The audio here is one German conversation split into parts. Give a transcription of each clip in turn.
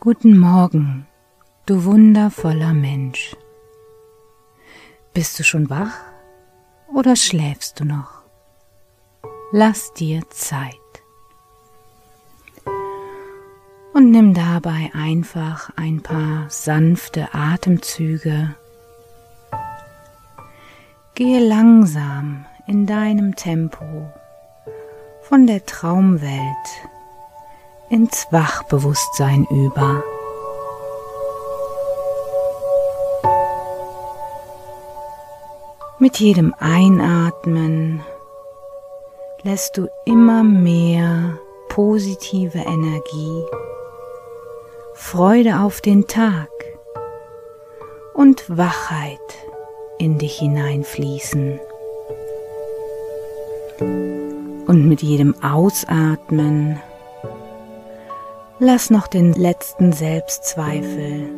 Guten Morgen, du wundervoller Mensch. Bist du schon wach oder schläfst du noch? Lass dir Zeit. Und nimm dabei einfach ein paar sanfte Atemzüge. Gehe langsam in deinem Tempo von der Traumwelt ins Wachbewusstsein über. Mit jedem Einatmen lässt du immer mehr positive Energie, Freude auf den Tag und Wachheit in dich hineinfließen. Und mit jedem Ausatmen lass noch den letzten Selbstzweifel,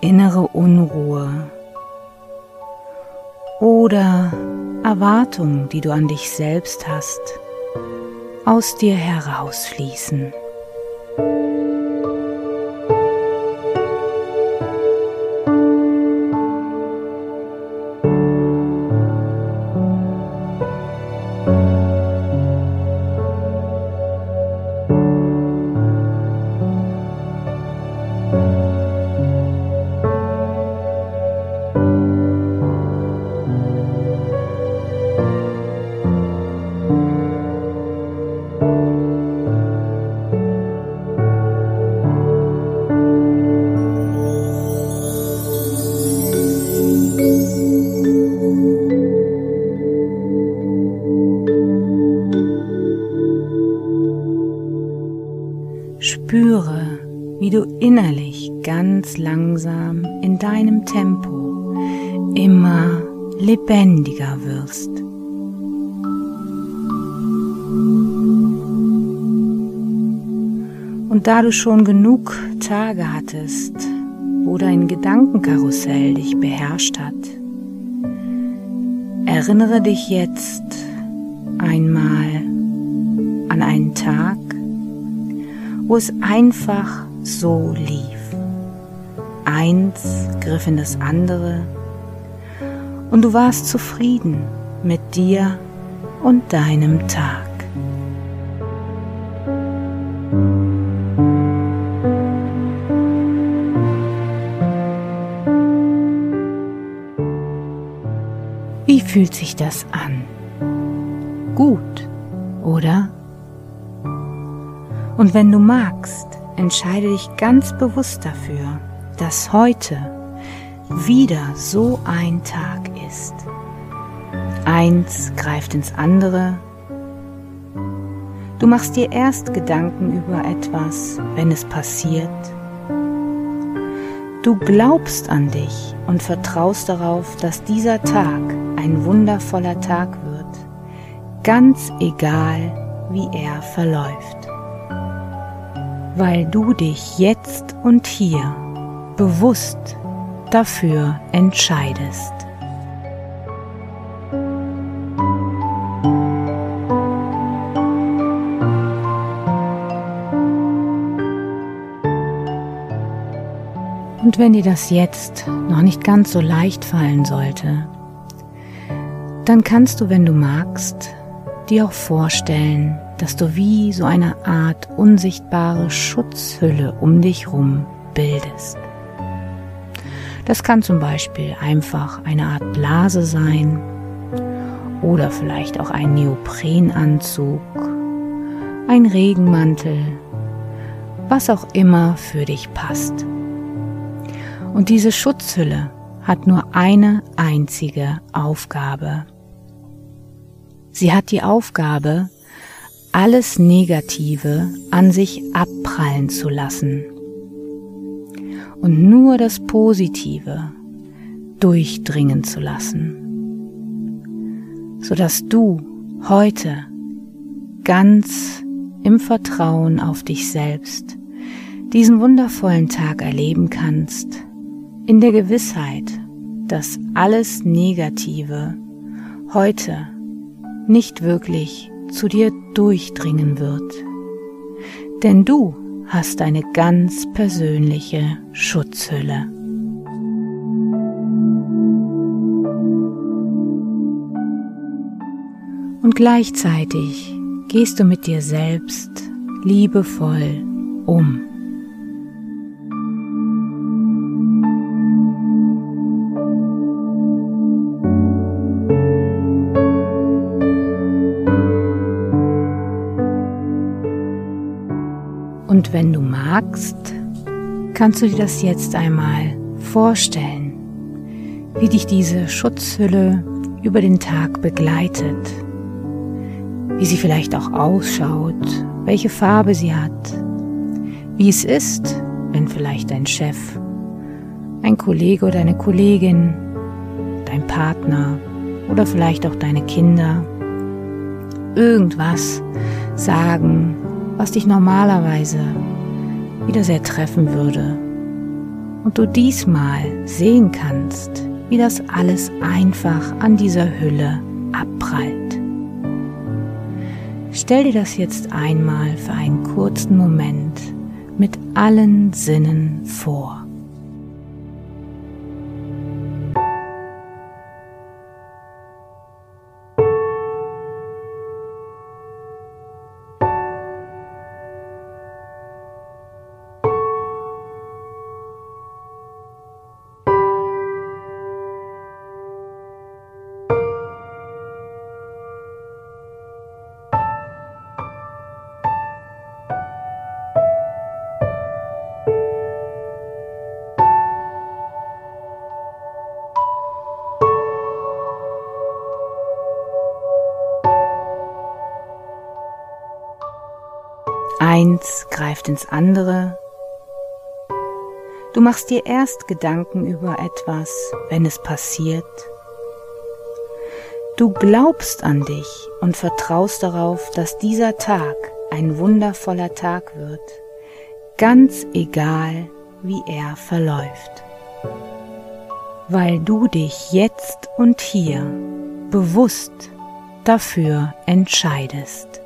innere Unruhe oder Erwartungen, die du an dich selbst hast, aus dir herausfließen. Wie du innerlich ganz langsam in deinem Tempo immer lebendiger wirst. Und da du schon genug Tage hattest, wo dein Gedankenkarussell dich beherrscht hat, erinnere dich jetzt einmal an einen Tag, wo es einfach so lief. Eins griff in das andere und du warst zufrieden mit dir und deinem Tag. Wie fühlt sich das an? Gut, oder? Und wenn du magst, entscheide dich ganz bewusst dafür, dass heute wieder so ein Tag ist. Eins greift ins andere. Du machst dir erst Gedanken über etwas, wenn es passiert. Du glaubst an dich und vertraust darauf, dass dieser Tag ein wundervoller Tag wird, ganz egal, wie er verläuft weil du dich jetzt und hier bewusst dafür entscheidest. Und wenn dir das jetzt noch nicht ganz so leicht fallen sollte, dann kannst du, wenn du magst, dir auch vorstellen, dass du wie so eine Art unsichtbare Schutzhülle um dich rum bildest. Das kann zum Beispiel einfach eine Art Blase sein oder vielleicht auch ein Neoprenanzug, ein Regenmantel, was auch immer für dich passt. Und diese Schutzhülle hat nur eine einzige Aufgabe. Sie hat die Aufgabe, alles Negative an sich abprallen zu lassen. Und nur das Positive durchdringen zu lassen, sodass du heute ganz im Vertrauen auf dich selbst diesen wundervollen Tag erleben kannst, in der Gewissheit, dass alles Negative heute nicht wirklich zu dir durchdringen wird. Denn du hast eine ganz persönliche Schutzhülle. Und gleichzeitig gehst du mit dir selbst liebevoll um. Wenn du magst, kannst du dir das jetzt einmal vorstellen, wie dich diese Schutzhülle über den Tag begleitet, wie sie vielleicht auch ausschaut, welche Farbe sie hat, wie es ist, wenn vielleicht dein Chef, ein Kollege oder eine Kollegin, dein Partner oder vielleicht auch deine Kinder irgendwas sagen, was dich normalerweise wieder sehr treffen würde. Und du diesmal sehen kannst, wie das alles einfach an dieser Hülle abprallt. Stell dir das jetzt einmal für einen kurzen Moment mit allen Sinnen vor. Eins greift ins andere. Du machst dir erst Gedanken über etwas, wenn es passiert. Du glaubst an dich und vertraust darauf, dass dieser Tag ein wundervoller Tag wird, ganz egal, wie er verläuft. Weil du dich jetzt und hier bewusst dafür entscheidest.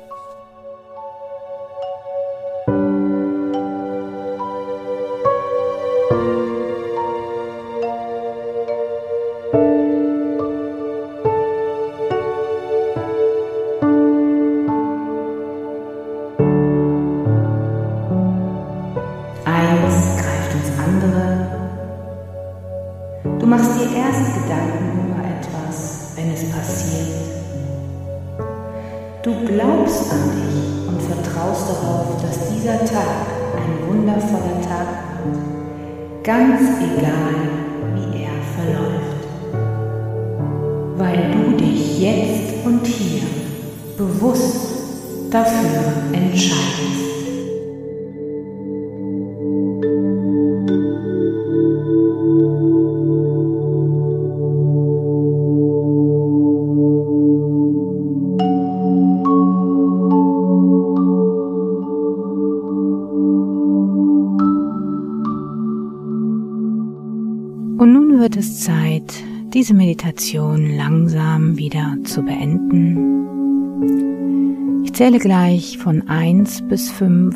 Du glaubst an dich und vertraust darauf, dass dieser Tag ein wundervoller Tag wird, ganz egal, wie er verläuft. Weil du dich jetzt und hier bewusst dafür entscheidest. Wird es Zeit, diese Meditation langsam wieder zu beenden. Ich zähle gleich von eins bis fünf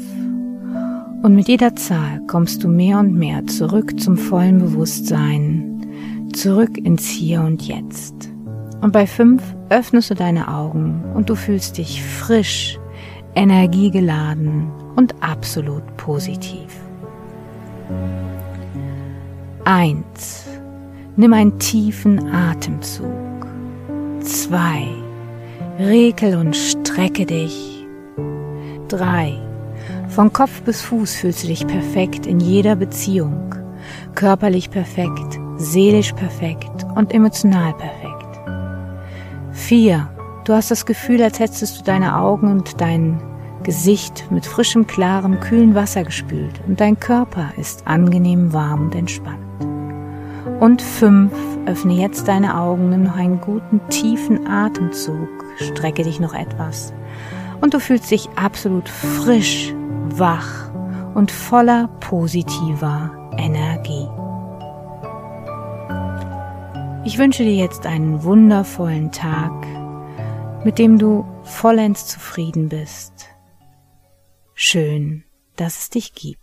und mit jeder Zahl kommst du mehr und mehr zurück zum vollen Bewusstsein, zurück ins Hier und Jetzt. Und bei fünf öffnest du deine Augen und du fühlst dich frisch, energiegeladen und absolut positiv. Eins. Nimm einen tiefen Atemzug. Zwei. Rekel und strecke dich. Drei. Von Kopf bis Fuß fühlst du dich perfekt in jeder Beziehung. Körperlich perfekt, seelisch perfekt und emotional perfekt. Vier. Du hast das Gefühl, als hättest du deine Augen und dein Gesicht mit frischem, klarem, kühlen Wasser gespült und dein Körper ist angenehm warm und entspannt. Und fünf, öffne jetzt deine Augen, nimm noch einen guten tiefen Atemzug, strecke dich noch etwas. Und du fühlst dich absolut frisch, wach und voller positiver Energie. Ich wünsche dir jetzt einen wundervollen Tag mit dem du vollends zufrieden bist. Schön, dass es dich gibt.